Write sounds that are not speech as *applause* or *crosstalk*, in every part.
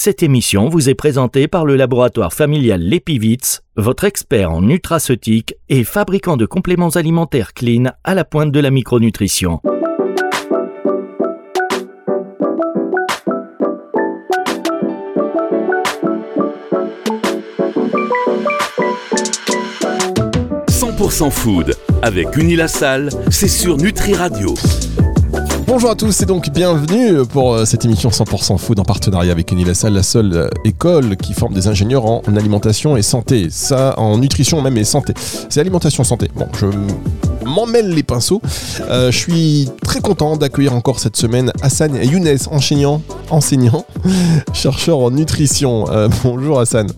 Cette émission vous est présentée par le laboratoire familial Lepivitz, votre expert en nutraceutique et fabricant de compléments alimentaires clean à la pointe de la micronutrition. « 100% food avec Unilassal, c'est sur Nutri Radio. Bonjour à tous et donc bienvenue pour euh, cette émission 100% Food en partenariat avec Unilassal, la seule euh, école qui forme des ingénieurs en alimentation et santé. Ça, en nutrition même et santé. C'est alimentation santé. Bon, je m'en mêle les pinceaux. Euh, je suis très content d'accueillir encore cette semaine Hassan Younes, enseignant, enseignant, *laughs* chercheur en nutrition. bonjour Hassan.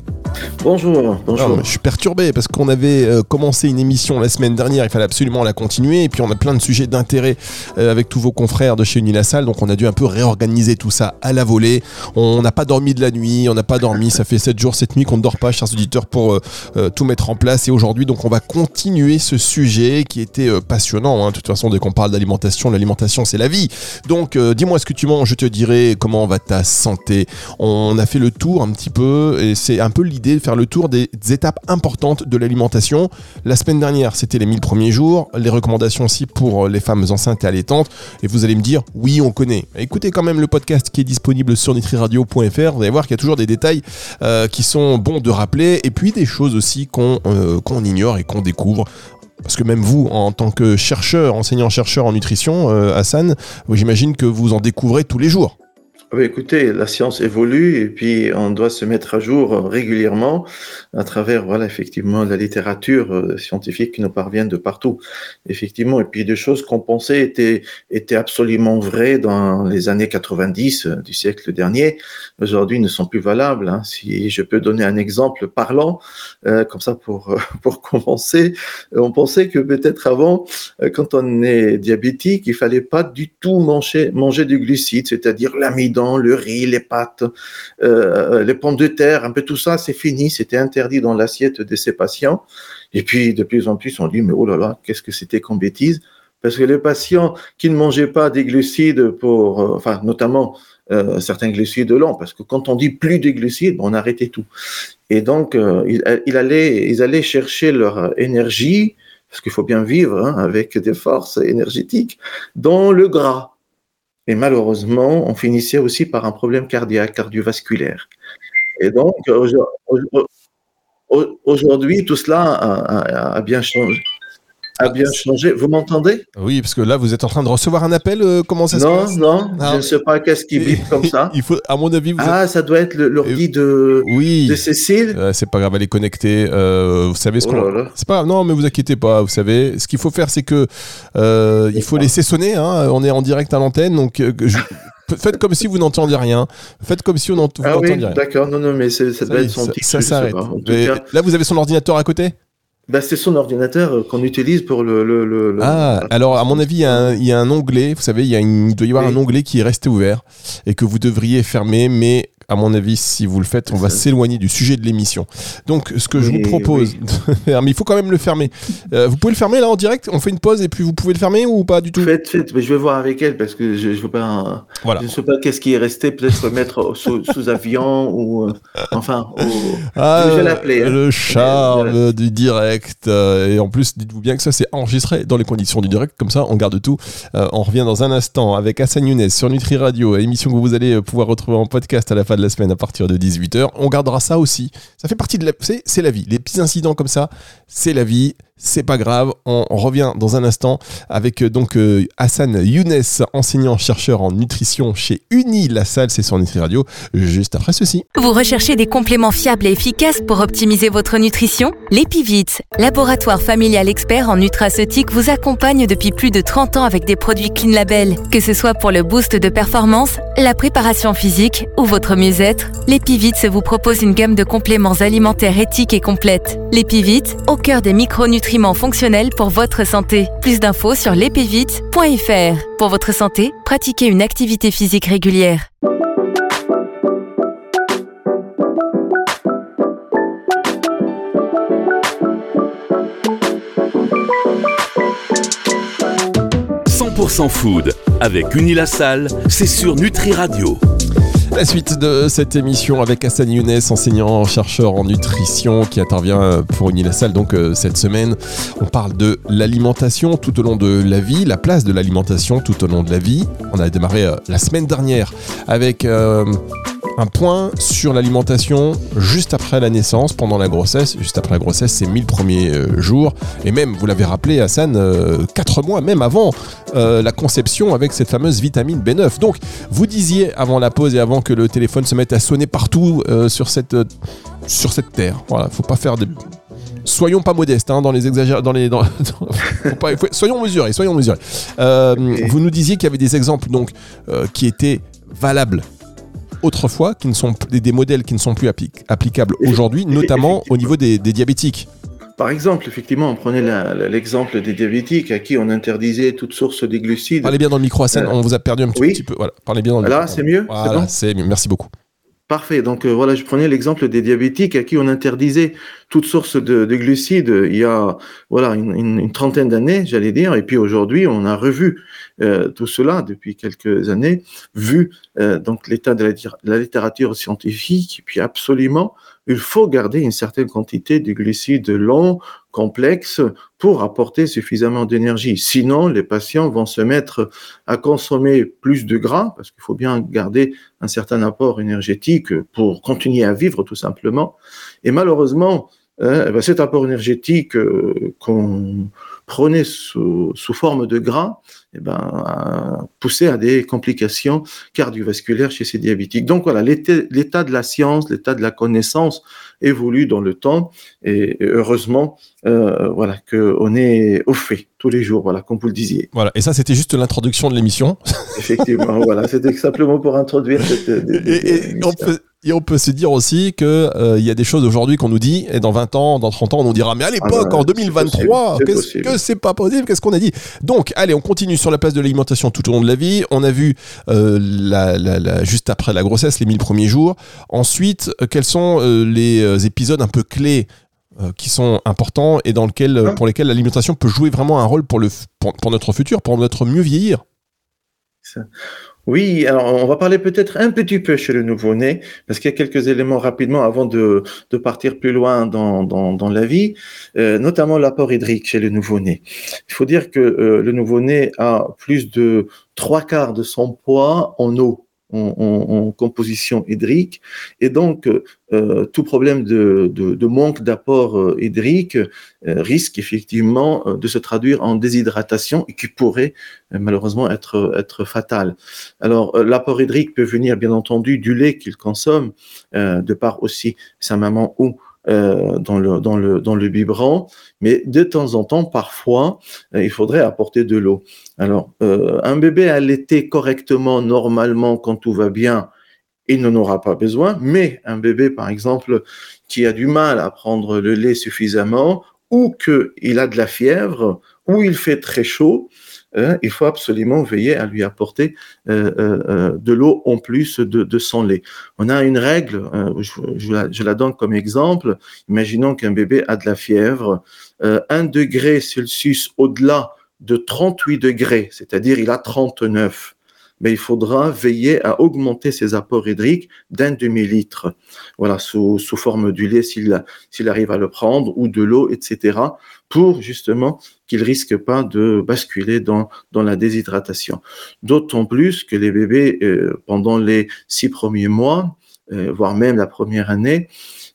Bonjour, bonjour. je suis perturbé parce qu'on avait euh, commencé une émission la semaine dernière, il fallait absolument la continuer, et puis on a plein de sujets d'intérêt euh, avec tous vos confrères de chez Unilassal, donc on a dû un peu réorganiser tout ça à la volée. On n'a pas dormi de la nuit, on n'a pas dormi, ça fait 7 jours, 7 nuits qu'on ne dort pas, chers auditeurs, pour euh, tout mettre en place, et aujourd'hui, donc on va continuer ce sujet qui était passionnant, hein. de toute façon, dès qu'on parle d'alimentation, l'alimentation c'est la vie. Donc dis-moi ce que tu manges, je te dirai comment va ta santé. On a fait le tour un petit peu, et c'est un peu l'idée de faire le tour des étapes importantes de l'alimentation. La semaine dernière, c'était les 1000 premiers jours, les recommandations aussi pour les femmes enceintes et allaitantes. Et vous allez me dire, oui, on connaît. Écoutez quand même le podcast qui est disponible sur nutriradio.fr. Vous allez voir qu'il y a toujours des détails euh, qui sont bons de rappeler. Et puis des choses aussi qu'on euh, qu'on ignore et qu'on découvre parce que même vous, en tant que chercheur, enseignant-chercheur en nutrition, euh, Hassan, j'imagine que vous en découvrez tous les jours. Ah oui, écoutez, la science évolue et puis on doit se mettre à jour euh, régulièrement à travers, voilà, effectivement, la littérature euh, scientifique qui nous parvient de partout. Effectivement, et puis des choses qu'on pensait étaient, étaient absolument vraies dans les années 90 euh, du siècle dernier, aujourd'hui ne sont plus valables. Hein. Si je peux donner un exemple parlant, comme ça pour, *laughs* pour commencer, on pensait que peut-être avant, quand on est diabétique, il fallait pas du tout manger, manger du glucide, c'est-à-dire l'amidon le riz, les pâtes, euh, les pommes de terre, un peu tout ça, c'est fini, c'était interdit dans l'assiette de ces patients. Et puis, de plus en plus, on dit, mais oh là là, qu'est-ce que c'était comme bêtise? Parce que les patients qui ne mangeaient pas des glucides pour, euh, enfin, notamment euh, certains glucides lents, parce que quand on dit plus de glucides, on arrêtait tout. Et donc, ils, allaient, ils allaient chercher leur énergie, parce qu'il faut bien vivre hein, avec des forces énergétiques, dans le gras. Et malheureusement, on finissait aussi par un problème cardiaque, cardiovasculaire. Et donc, aujourd'hui, tout cela a bien changé a bien changé. Vous m'entendez? Oui, parce que là, vous êtes en train de recevoir un appel. Euh, comment ça se passe? Non, non, je ne sais pas qu'est-ce qui bip comme *laughs* ça. Il faut, à mon avis, vous ah, ça doit être l'ordi de, oui. de Cécile. Euh, c'est pas grave, elle est connectée. Euh, vous savez ce oh qu'on. C'est pas grave, non, mais vous inquiétez pas. Vous savez, ce qu'il faut faire, c'est que il faut laisser sonner. Hein. On est en direct à l'antenne, donc. *laughs* faites comme si vous n'entendiez rien. Faites comme si on n'entendait ah oui, rien. D'accord, non, non, mais ça, doit être son ça, ça s'arrête. Là, vous avez son ordinateur à côté? Bah, c'est son ordinateur euh, qu'on utilise pour le, le, le, Ah, alors à mon avis, il y, a un, il y a un onglet, vous savez, il, y a il doit y avoir un onglet qui est resté ouvert et que vous devriez fermer, mais à mon avis, si vous le faites, on va s'éloigner du sujet de l'émission. Donc, ce que je vous propose *laughs* mais il faut quand même le fermer. Euh, vous pouvez le fermer là en direct? On fait une pause et puis vous pouvez le fermer ou pas du tout? Faites, faites. Mais je vais voir avec elle parce que je veux pas. Voilà. Je ne sais pas qu'est-ce qui est resté. Peut-être mettre sous, avion ou euh, enfin. Ah, je vais l'appeler. Hein. Le charme du direct. Euh, et en plus, dites-vous bien que ça c'est enregistré dans les conditions du direct. Comme ça, on garde tout. on revient dans un instant avec Hassan Younes sur Nutri Radio, émission que vous allez pouvoir retrouver en podcast à la fin la semaine à partir de 18h. On gardera ça aussi. Ça fait partie de la... C'est la vie. Les petits incidents comme ça, c'est la vie c'est pas grave. On, revient dans un instant avec euh, donc euh, Hassan Younes, enseignant-chercheur en nutrition chez Uni La Salle, c'est sur Nutri Radio, juste après ceci. Vous recherchez des compléments fiables et efficaces pour optimiser votre nutrition? L'Epivit, laboratoire familial expert en nutraceutique, vous accompagne depuis plus de 30 ans avec des produits Clean Label. Que ce soit pour le boost de performance, la préparation physique ou votre mieux-être, l'Epivit vous propose une gamme de compléments alimentaires éthiques et complètes. L'Epivit, au cœur des micronutriments fonctionnel pour votre santé. Plus d'infos sur l'épivite.fr. Pour votre santé, pratiquez une activité physique régulière. « 100% food avec Unilassal, c'est sur Nutri Radio. La suite de cette émission avec Hassan Younes, enseignant chercheur en nutrition qui intervient pour Unilassal donc euh, cette semaine. On parle de l'alimentation tout au long de la vie, la place de l'alimentation tout au long de la vie. On a démarré euh, la semaine dernière avec euh, un point sur l'alimentation juste après la naissance, pendant la grossesse. Juste après la grossesse, c'est 1000 premiers jours. Et même, vous l'avez rappelé, Hassan, 4 mois, même avant la conception avec cette fameuse vitamine B9. Donc, vous disiez avant la pause et avant que le téléphone se mette à sonner partout euh, sur, cette, euh, sur cette terre. Voilà, faut pas faire des. Soyons pas modestes hein, dans les exagérations. Dans les, dans, *laughs* soyons mesurés, soyons mesurés. Euh, vous nous disiez qu'il y avait des exemples donc qui étaient valables autrefois, qui ne sont des, modèles qui ne sont plus applicables aujourd'hui, notamment au niveau des, diabétiques. Par exemple, effectivement, on prenait l'exemple des diabétiques à qui on interdisait toute source de glucides. Parlez bien dans le micro, Hassan, on vous a perdu un petit, peu. Voilà, parlez bien dans le Là, c'est mieux Voilà, c'est mieux. Merci beaucoup. Parfait. Donc euh, voilà, je prenais l'exemple des diabétiques à qui on interdisait toute source de, glucides il y a voilà une, trentaine d'années, j'allais dire. Et puis aujourd'hui, on a revu euh, tout cela depuis quelques années, vu euh, donc l'état de la, littérature scientifique. Et puis absolument, il faut garder une certaine quantité de glucides longs, complexes, pour apporter suffisamment d'énergie. Sinon, les patients vont se mettre à consommer plus de gras, parce qu'il faut bien garder un certain apport énergétique pour continuer à vivre tout simplement. Et malheureusement, hein, eh ben, cet apport énergétique euh, qu'on prenait sous, sous, forme de gras, eh ben, a poussé à des complications cardiovasculaires chez ces diabétiques. Donc voilà, l'état de la science, l'état de la connaissance évolue dans le temps et heureusement, euh, voilà, qu'on est au fait tous les jours, voilà, comme vous le disiez. Voilà, et ça, c'était juste l'introduction de l'émission. Effectivement, voilà, c'était simplement pour introduire cette. *laughs* et, on peut, et, on peut, se dire aussi qu'il euh, il y a des choses aujourd'hui qu'on nous dit, et dans 20 ans, dans 30 ans, on nous dira, mais à l'époque, ah en 2023, qu'est-ce que c'est pas possible, qu'est-ce qu'on a dit? Donc, allez, on continue sur la place de l'alimentation tout au long de la vie. On a vu euh, la, la, juste après la grossesse, les 1000 premiers jours. Ensuite, euh, quels sont euh, les épisodes un peu clés qui sont importants et dans lequel, pour lesquels l'alimentation peut jouer vraiment un rôle pour, le, pour, notre futur, pour notre mieux vieillir? Oui, alors on va parler peut-être un petit peu chez le nouveau-né, parce qu'il y a quelques éléments rapidement avant de, partir plus loin dans, dans, dans la vie, euh, notamment l'apport hydrique chez le nouveau-né. Il faut dire que euh, le nouveau-né a plus de trois quarts de son poids en eau en, composition hydrique. Et donc, euh, tout problème de, de, manque d'apport euh, hydrique euh, risque effectivement de se traduire en déshydratation et qui pourrait malheureusement être, être fatal. Alors, l'apport hydrique peut venir bien entendu du lait qu'il consomme, de par aussi sa maman ou euh, dans, le, dans, le, dans le biberon, mais de temps en temps, parfois, euh, il faudrait apporter de l'eau. Alors, euh, un bébé allaité correctement, normalement, quand tout va bien, il n'en aura pas besoin, mais un bébé, par exemple, qui a du mal à prendre le lait suffisamment, ou qu'il a de la fièvre, ou il fait très chaud, Hein, il faut absolument veiller à lui apporter euh, euh, euh, de l'eau en plus de, son lait. On a une règle, je, la, donne comme exemple. Imaginons qu'un bébé a de la fièvre, 1 degré Celsius au-delà de 38 degrés, c'est-à-dire il a 39 mais il faudra veiller à augmenter ses apports hydriques d'un demi-litre, voilà, sous, sous forme du lait s'il s'il arrive à le prendre, ou de l'eau, etc., pour justement qu'il risque pas de basculer dans, dans la déshydratation. D'autant plus que les bébés, euh, pendant les six premiers mois, euh, voire même la première année,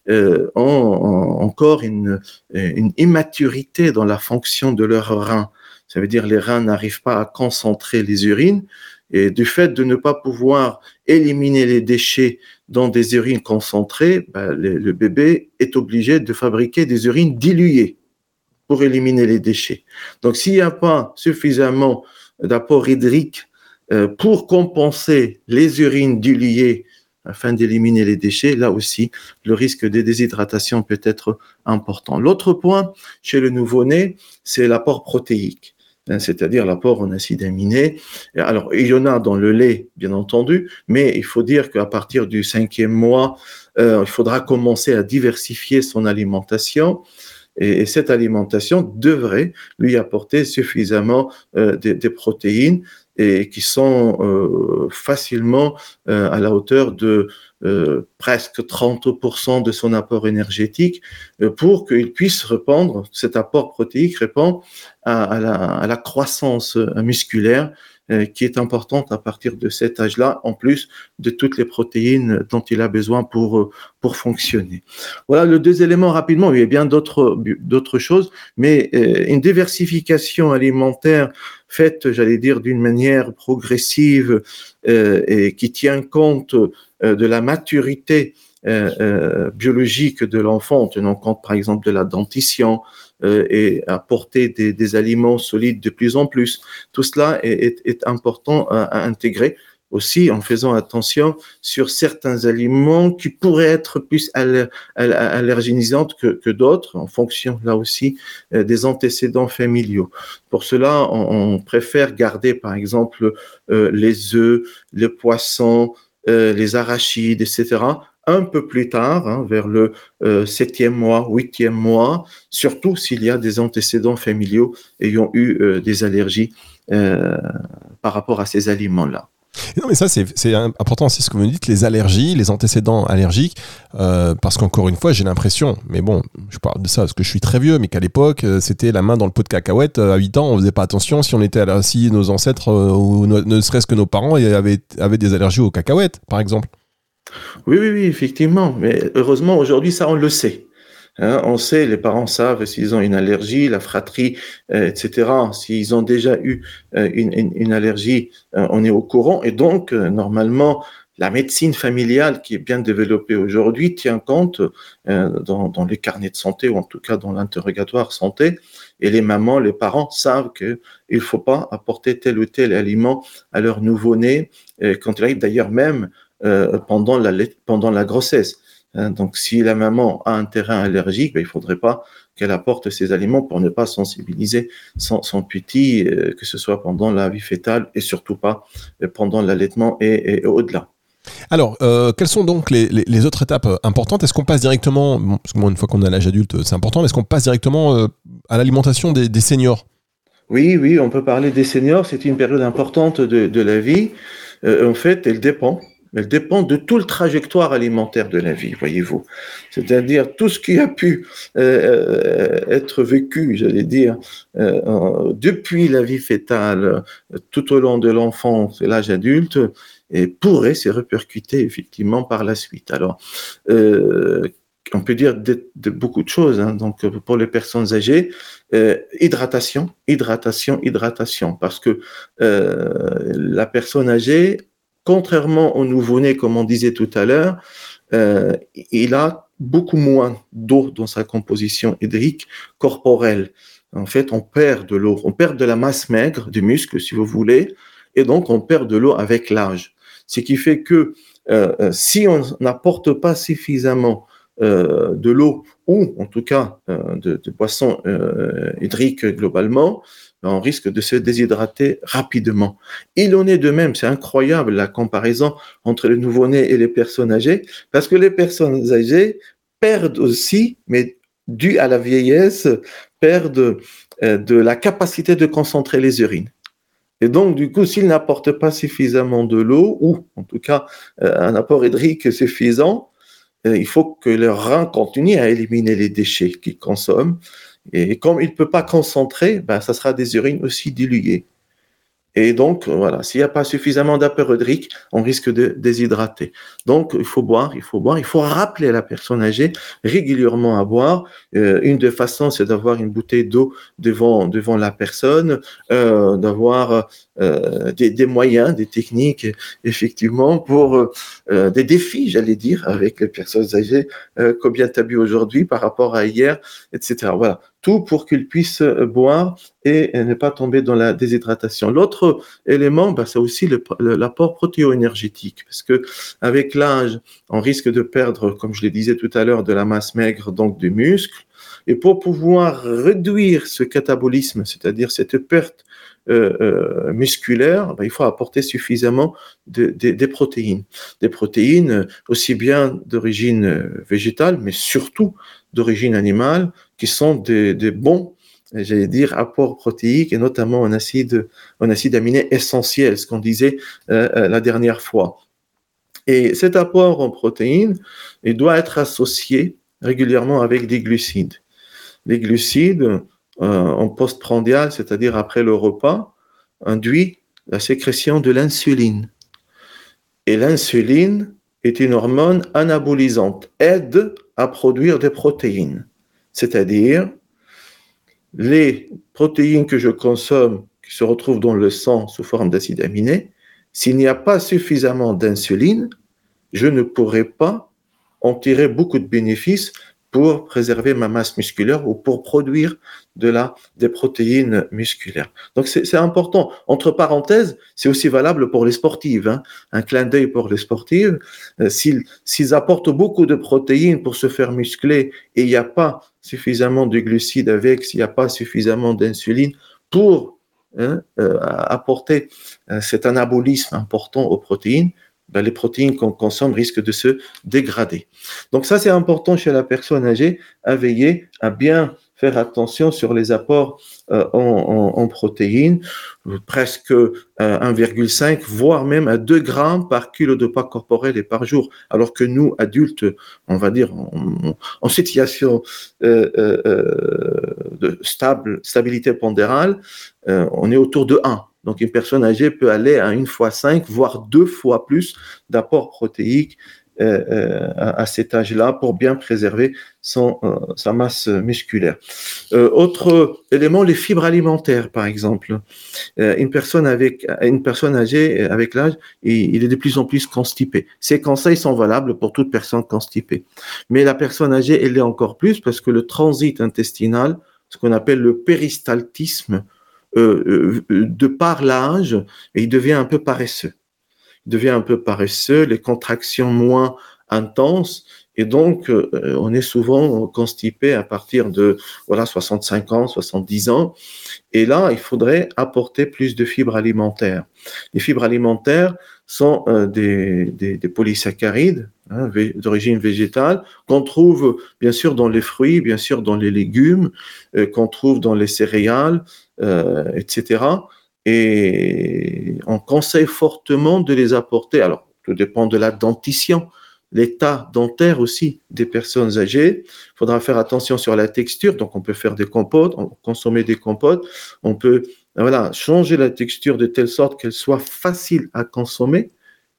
euh, ont, encore une, une immaturité dans la fonction de leurs reins. Ça veut dire les reins n'arrivent pas à concentrer les urines, et du fait de ne pas pouvoir éliminer les déchets dans des urines concentrées, ben, le, bébé est obligé de fabriquer des urines diluées pour éliminer les déchets. Donc s'il n'y a pas suffisamment d'apport hydrique euh, pour compenser les urines diluées afin d'éliminer les déchets, là aussi, le risque de déshydratation peut être important. L'autre point chez le nouveau-né, c'est l'apport protéique. Hein, c'est-à-dire l'apport en acides aminés. Alors, il y en a dans le lait, bien entendu, mais il faut dire qu'à partir du cinquième mois, euh, il faudra commencer à diversifier son alimentation. Et, cette alimentation devrait lui apporter suffisamment euh, des, protéines et qui sont euh, facilement euh, à la hauteur de euh, presque 30% de son apport énergétique pour qu'il puisse répondre, cet apport protéique répond à, la, croissance musculaire euh, qui est importante à partir de cet âge-là, en plus de toutes les protéines dont il a besoin pour, euh, pour fonctionner. Voilà le deux éléments rapidement. Il y a bien d'autres, d'autres choses, mais euh, une diversification alimentaire faite, j'allais dire, d'une manière progressive et qui tient compte de la maturité biologique de l'enfant, en tenant compte par exemple de la dentition, euh, et apporter des, des, aliments solides de plus en plus. Tout cela est, est, important à, intégrer aussi en faisant attention sur certains aliments qui pourraient être plus allergénisantes que, que d'autres, en fonction là aussi euh, des antécédents familiaux. Pour cela, on, on préfère garder par exemple euh, les œufs, le poisson, euh, les arachides, etc un peu plus tard, hein, vers le euh, septième mois, huitième mois, surtout s'il y a des antécédents familiaux ayant eu euh, des allergies euh, par rapport à ces aliments-là. Non, mais ça, c'est important aussi ce que vous me dites, les allergies, les antécédents allergiques, parce qu'encore une fois, j'ai l'impression, mais bon, je parle de ça parce que je suis très vieux, mais qu'à l'époque, c'était la main dans le pot de cacahuètes. À 8 ans, on faisait pas attention si on était si nos ancêtres, ou ne serait-ce que nos parents, avaient, avaient des allergies aux cacahuètes, par exemple. Oui, oui, oui, effectivement. Mais heureusement, aujourd'hui, ça, on le sait. Hein, on sait, les parents savent s'ils ont une allergie, la fratrie, euh, etc. S'ils ont déjà eu euh, une, allergie, euh, on est au courant. Et donc, normalement, la médecine familiale qui est bien développée aujourd'hui tient compte dans, dans, les carnets de santé ou en tout cas dans l'interrogatoire santé. Et les mamans, les parents savent qu'il ne faut pas apporter tel ou tel aliment à leur nouveau-né quand il arrive d'ailleurs même euh, pendant, la, pendant la grossesse. Hein, donc, si la maman a un terrain allergique, ben, il ne faudrait pas qu'elle apporte ces aliments pour ne pas sensibiliser son, son petit, euh, que ce soit pendant la vie fétale et surtout pas euh, pendant l'allaitement et, au-delà. Alors, quelles sont donc les, les, autres étapes importantes? Est-ce qu'on passe directement, parce que moi, une fois qu'on a l'âge adulte, c'est important, mais est-ce qu'on passe directement à l'alimentation des, des, seniors? Oui, oui, on peut parler des seniors. C'est une période importante de, de la vie. en fait, elle dépend elle dépend de tout le trajectoire alimentaire de la vie, voyez-vous. C'est-à-dire tout ce qui a pu euh, être vécu, j'allais dire, euh, depuis la vie fétale, tout au long de l'enfance et l'âge adulte, et pourrait se répercuter effectivement par la suite. Alors, euh, on peut dire beaucoup de choses. Hein. Donc, pour les personnes âgées, hydratation, hydratation, hydratation, parce que la personne âgée contrairement au nouveau-né, comme on disait tout à l'heure, euh, il a beaucoup moins d'eau dans sa composition hydrique corporelle. En fait, on perd de l'eau, on perd de la masse maigre, du muscle, si vous voulez, et donc on perd de l'eau avec l'âge. Ce qui fait que euh, euh, si on n'apporte pas suffisamment de l'eau ou en tout cas de, de boissons hydriques globalement, on risque de se déshydrater rapidement. Il en est de même, c'est incroyable la comparaison entre les nouveau-nés et les personnes âgées, parce que les personnes âgées perdent aussi, mais dû à la vieillesse, perdent euh, de la capacité de concentrer les urines. Et donc, du coup, s'ils n'apportent pas suffisamment de l'eau, ou en tout cas euh, un apport hydrique suffisant, euh, il faut que leur rein continue à éliminer les déchets qu'ils consomment. Et comme il ne peut pas concentrer, ben, ça sera des urines aussi diluées. Et donc, voilà, s'il n'y a pas suffisamment d'apport hydrique, on risque de déshydrater. Donc, il faut boire, il faut boire, il faut rappeler à la personne âgée régulièrement à boire. Euh, une des façons, c'est d'avoir une bouteille d'eau devant, devant la personne, euh, d'avoir euh, des, des, moyens, des techniques, effectivement, pour des défis, j'allais dire, avec les personnes âgées. Combien tu as bu aujourd'hui par rapport à hier, etc. Voilà tout pour qu'ils puissent euh, boire et ne pas tomber dans la déshydratation. L'autre élément, bah, c'est aussi l'apport protéo-énergétique, parce que avec l'âge, on risque de perdre, comme je le disais tout à l'heure, de la masse maigre, donc du muscle. Et pour pouvoir réduire ce catabolisme, c'est-à-dire cette perte euh, euh, musculaire, bah, il faut apporter suffisamment de, des protéines. Des protéines aussi bien d'origine végétale, mais surtout d'origine animale, qui sont des, bons j'allais dire, apport protéique et notamment un acide, un acide aminé essentiel, ce qu'on disait la dernière fois. Et cet apport en protéines, il doit être associé régulièrement avec des glucides. Les glucides, en postprandial, c'est-à-dire après le repas, induit la sécrétion de l'insuline. Et l'insuline est une hormone anabolisante, aide à produire des protéines. C'est-à-dire, les protéines que je consomme, qui se retrouvent dans le sang sous forme d'acide aminé, s'il n'y a pas suffisamment d'insuline, je ne pourrai pas en tirer beaucoup de bénéfices pour préserver ma masse musculaire ou pour produire de la, des protéines musculaires. Donc c'est important. Entre parenthèses, c'est aussi valable pour les sportives. Hein. Un clin d'œil pour les sportives. Euh, s'ils apportent beaucoup de protéines pour se faire muscler et il n'y a pas suffisamment de glucides avec, s'il n'y a pas suffisamment d'insuline pour hein, euh, apporter euh, cet anabolisme important aux protéines, ben, les protéines qu'on consomme risquent de se dégrader. Donc ça, c'est important chez la personne âgée à veiller à bien faire attention sur les apports euh, en, protéines, presque 1,5, euh, voire même à 2 grammes par kilo de poids corporel et par jour, alors que nous, adultes, on va dire en, situation euh, de stabilité pondérale, on est autour de 1. Donc, une personne âgée peut aller à une fois cinq, voire deux fois plus d'apport protéique euh, euh, à, cet âge-là pour bien préserver son, euh, sa masse musculaire. autre élément, les fibres alimentaires, par exemple. une personne avec une personne âgée avec l'âge, il, il, est de plus en plus constipé. Ces conseils sont valables pour toute personne constipée. Mais la personne âgée, elle l'est encore plus parce que le transit intestinal, ce qu'on appelle le péristaltisme, euh, euh, de par l'âge, il devient un peu paresseux. Il devient un peu paresseux, les contractions moins intenses, et donc euh, on est souvent constipé à partir de voilà 65 ans, 70 ans. Et là, il faudrait apporter plus de fibres alimentaires. Les fibres alimentaires sont des, des, des, polysaccharides hein, d'origine végétale qu'on trouve bien sûr dans les fruits, bien sûr dans les légumes, qu'on trouve dans les céréales, euh, etc. Et on conseille fortement de les apporter. Alors, tout dépend de la dentition, l'état dentaire aussi des personnes âgées. Il faudra faire attention sur la texture. Donc, on peut faire des compotes, consommer des compotes. On peut voilà, changer la texture de telle sorte qu'elle soit facile à consommer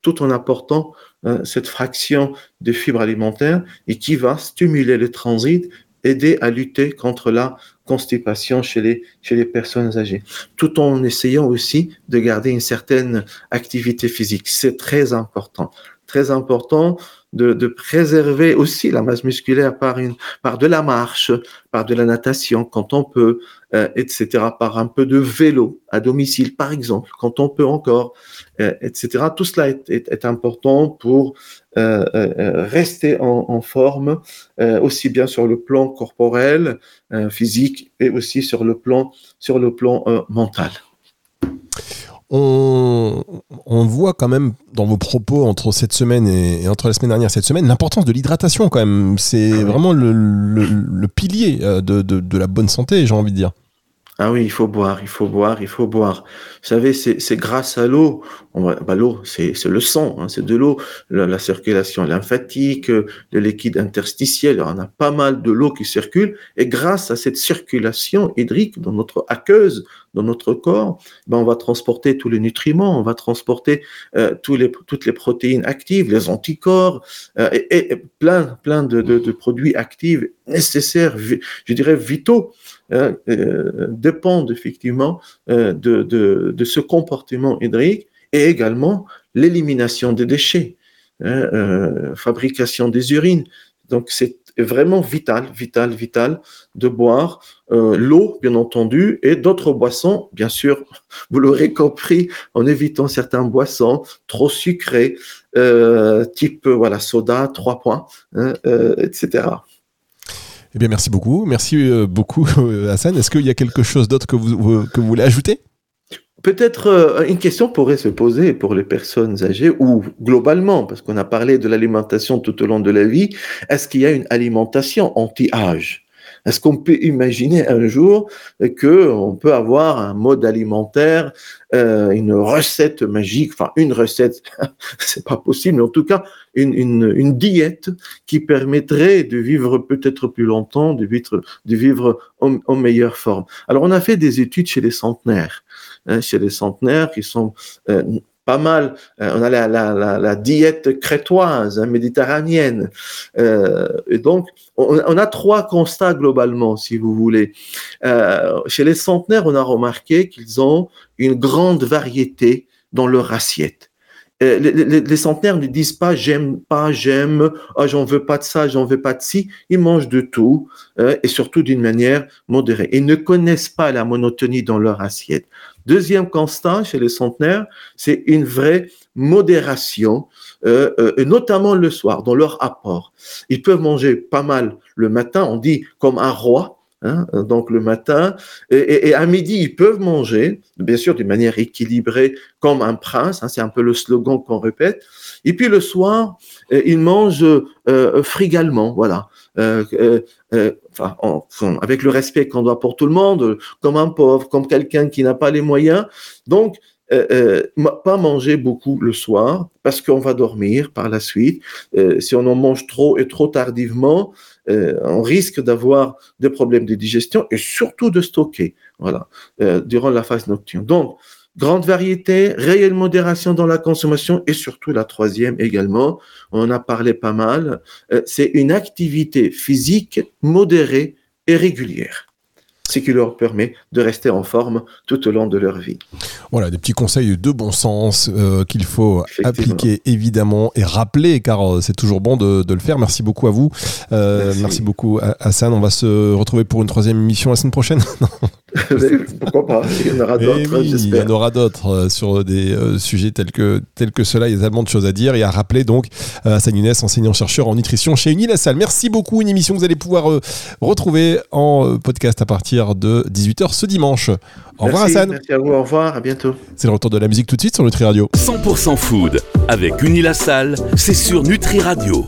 tout en apportant euh, cette fraction de fibres alimentaires et qui va stimuler le transit, aider à lutter contre la constipation chez les, chez les personnes âgées, tout en essayant aussi de garder une certaine activité physique. C'est très important. Très important de, préserver aussi la masse musculaire par, par de la marche, par de la natation quand on peut, euh, etc., par un peu de vélo à domicile, par exemple, quand on peut encore, euh, etc. Tout cela est, est, important pour euh, rester en, en forme, aussi bien sur le plan corporel, physique, et aussi sur le plan, sur le plan mental on, voit quand même dans vos propos entre cette semaine et, entre la semaine dernière et cette semaine l'importance de l'hydratation quand même. C'est ah vraiment le, pilier euh, de, la bonne santé, j'ai envie de dire. Ah oui, il faut boire, il faut boire, il faut boire. Vous savez, c'est grâce à l'eau. Bah, l'eau, c'est le sang, hein, c'est de l'eau, la, circulation lymphatique, le liquide interstitiel. on a pas mal de l'eau qui circule, et grâce à cette circulation hydrique dans notre aqueuse, dans notre corps, ben on va transporter tous les nutriments, on va transporter euh, tous les, toutes les protéines actives, les anticorps, euh, et, plein, plein de, de, de produits actifs nécessaires, je dirais vitaux euh, dépendent effectivement euh, de, de, de, ce comportement hydrique et également l'élimination des déchets, hein, euh, fabrication des urines. Donc c'est vraiment vital, vital, vital de boire euh, l'eau, bien entendu, et d'autres boissons, bien sûr, *laughs* vous l'aurez compris, en évitant certains boissons trop sucrés, euh, type voilà soda, trois points, hein, euh, etc. Eh bien, merci beaucoup. Merci euh, beaucoup, *laughs* euh, Hassan. Est-ce qu'il y a quelque chose d'autre que vous, voulez ajouter? Peut-être euh, une question pourrait se poser pour les personnes âgées ou globalement, parce qu'on a parlé de l'alimentation tout au long de la vie. Est-ce qu'il y a une alimentation anti-âge? Est-ce qu'on peut imaginer un jour que on peut avoir un mode alimentaire, une recette magique, enfin une recette, *laughs* c'est pas possible, mais en tout cas une, une, une diète qui permettrait de vivre peut-être plus longtemps, de vivre, de vivre en, meilleure forme. Alors on a fait des études chez les centenaires, hein, chez les centenaires qui sont euh, pas mal. Euh, on a la, la, la, la diète crétoise, hein, méditerranéenne. Euh, et donc, on, on, a trois constats globalement, si vous voulez. Euh, chez les centenaires, on a remarqué qu'ils ont une grande variété dans leur assiette. Euh, les, centenaires ne disent pas j'aime pas, j'aime, ah, j'en veux pas de ça, j'en veux pas de ci. Ils mangent de tout euh, et surtout d'une manière modérée. Ils ne connaissent pas la monotonie dans leur assiette. Deuxième constat chez les centenaires, c'est une vraie modération, euh, notamment le soir, dans leur apport. Ils peuvent manger pas mal le matin, on dit comme un roi, Hein, donc le matin et, à midi ils peuvent manger bien sûr d'une manière équilibrée comme un prince hein, c'est un peu le slogan qu'on répète. Et puis le soir euh, ils mangent euh, frigalement voilà. Euh, euh enfin en, avec le respect qu'on doit pour tout le monde comme un pauvre comme quelqu'un qui n'a pas les moyens. Donc pas manger beaucoup le soir parce qu'on va dormir par la suite. si on en mange trop et trop tardivement, euh, on risque d'avoir des problèmes de digestion et surtout de stocker, voilà, euh, durant la phase nocturne. Donc, grande variété, réelle modération dans la consommation et surtout la troisième également, on en a parlé pas mal, euh, c'est une activité physique modérée et régulière ce qui leur permet de rester en forme tout au long de leur vie. Voilà, des petits conseils de bon sens euh, qu'il faut appliquer évidemment et rappeler, car euh, c'est toujours bon de, de, le faire. Merci beaucoup à vous. Euh, merci. merci. beaucoup Hassan. On va se retrouver pour une troisième émission la semaine prochaine. *laughs* *laughs* Pourquoi pas Il y en aura d'autres, oui, Il y en aura d'autres euh, sur des euh, sujets tels que, tels que cela. Il y a tellement de choses à dire et à rappeler. Donc, euh, Hassan Younes, enseignant-chercheur en nutrition chez Unilassal. Merci beaucoup. Une émission que vous allez pouvoir euh, retrouver en podcast à partir de 18h ce dimanche. Au revoir Hassan. Merci à vous. Au revoir. À bientôt. C'est le retour de la musique tout de suite sur Nutri Radio. 100% food avec Unilassal, c'est sur Nutri Radio.